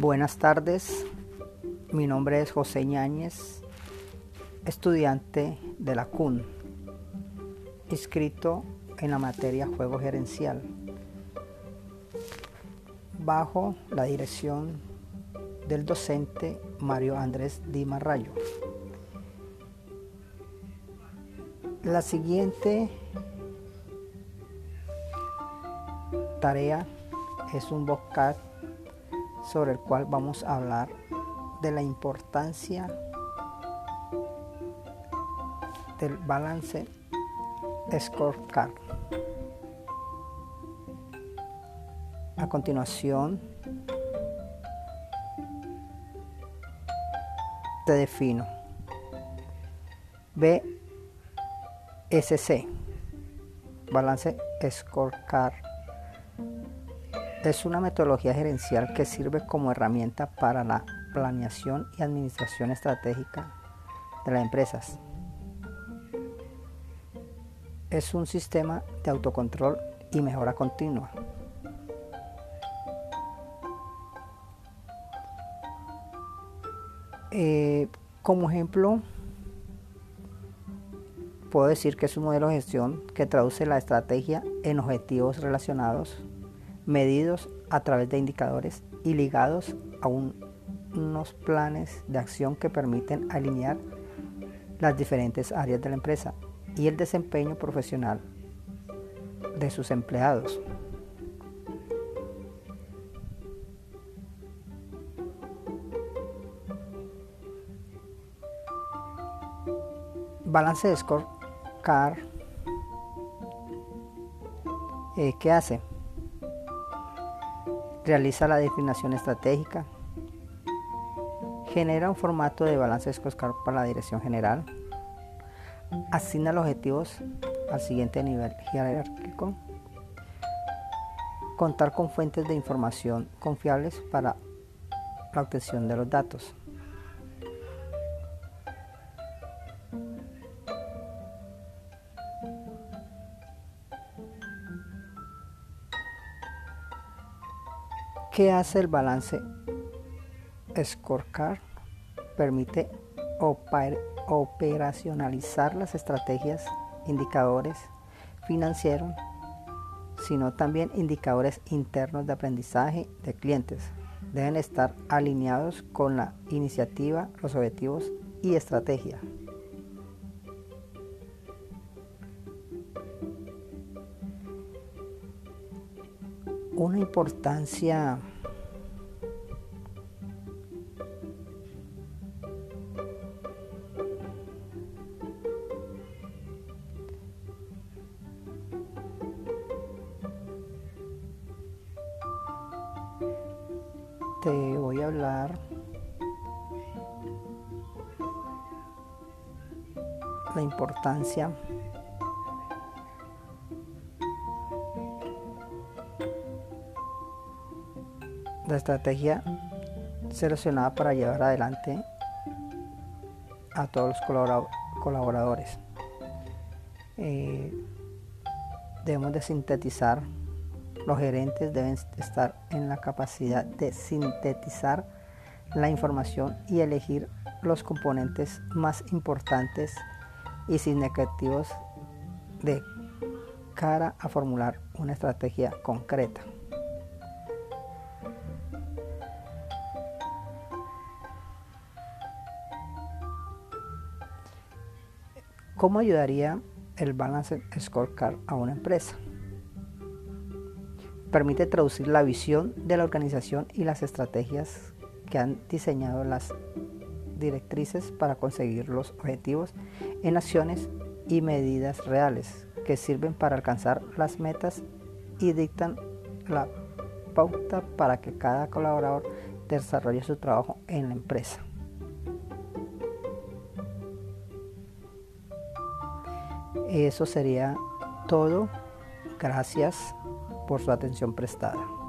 Buenas tardes, mi nombre es José Ñáñez, estudiante de la CUN, inscrito en la materia Juego Gerencial, bajo la dirección del docente Mario Andrés Di Marrayo. La siguiente tarea es un vocab sobre el cual vamos a hablar de la importancia del balance scorecard. A continuación, te defino BSC, balance scorecard es una metodología gerencial que sirve como herramienta para la planeación y administración estratégica de las empresas. Es un sistema de autocontrol y mejora continua. Eh, como ejemplo, puedo decir que es un modelo de gestión que traduce la estrategia en objetivos relacionados medidos a través de indicadores y ligados a unos planes de acción que permiten alinear las diferentes áreas de la empresa y el desempeño profesional de sus empleados. Balance de scorecard. Eh, ¿Qué hace? Realiza la definición estratégica, genera un formato de balance scorecard para la dirección general, asigna los objetivos al siguiente nivel jerárquico, contar con fuentes de información confiables para la obtención de los datos. ¿Qué hace el balance Scorecard? Permite operacionalizar las estrategias, indicadores financieros, sino también indicadores internos de aprendizaje de clientes. Deben estar alineados con la iniciativa, los objetivos y estrategia. Una importancia te voy a hablar la importancia la estrategia seleccionada para llevar adelante a todos los colaboradores. Eh, debemos de sintetizar, los gerentes deben estar en la capacidad de sintetizar la información y elegir los componentes más importantes y significativos de cara a formular una estrategia concreta. ¿Cómo ayudaría el Balance Scorecard a una empresa? Permite traducir la visión de la organización y las estrategias que han diseñado las directrices para conseguir los objetivos en acciones y medidas reales que sirven para alcanzar las metas y dictan la pauta para que cada colaborador desarrolle su trabajo en la empresa. Eso sería todo. Gracias por su atención prestada.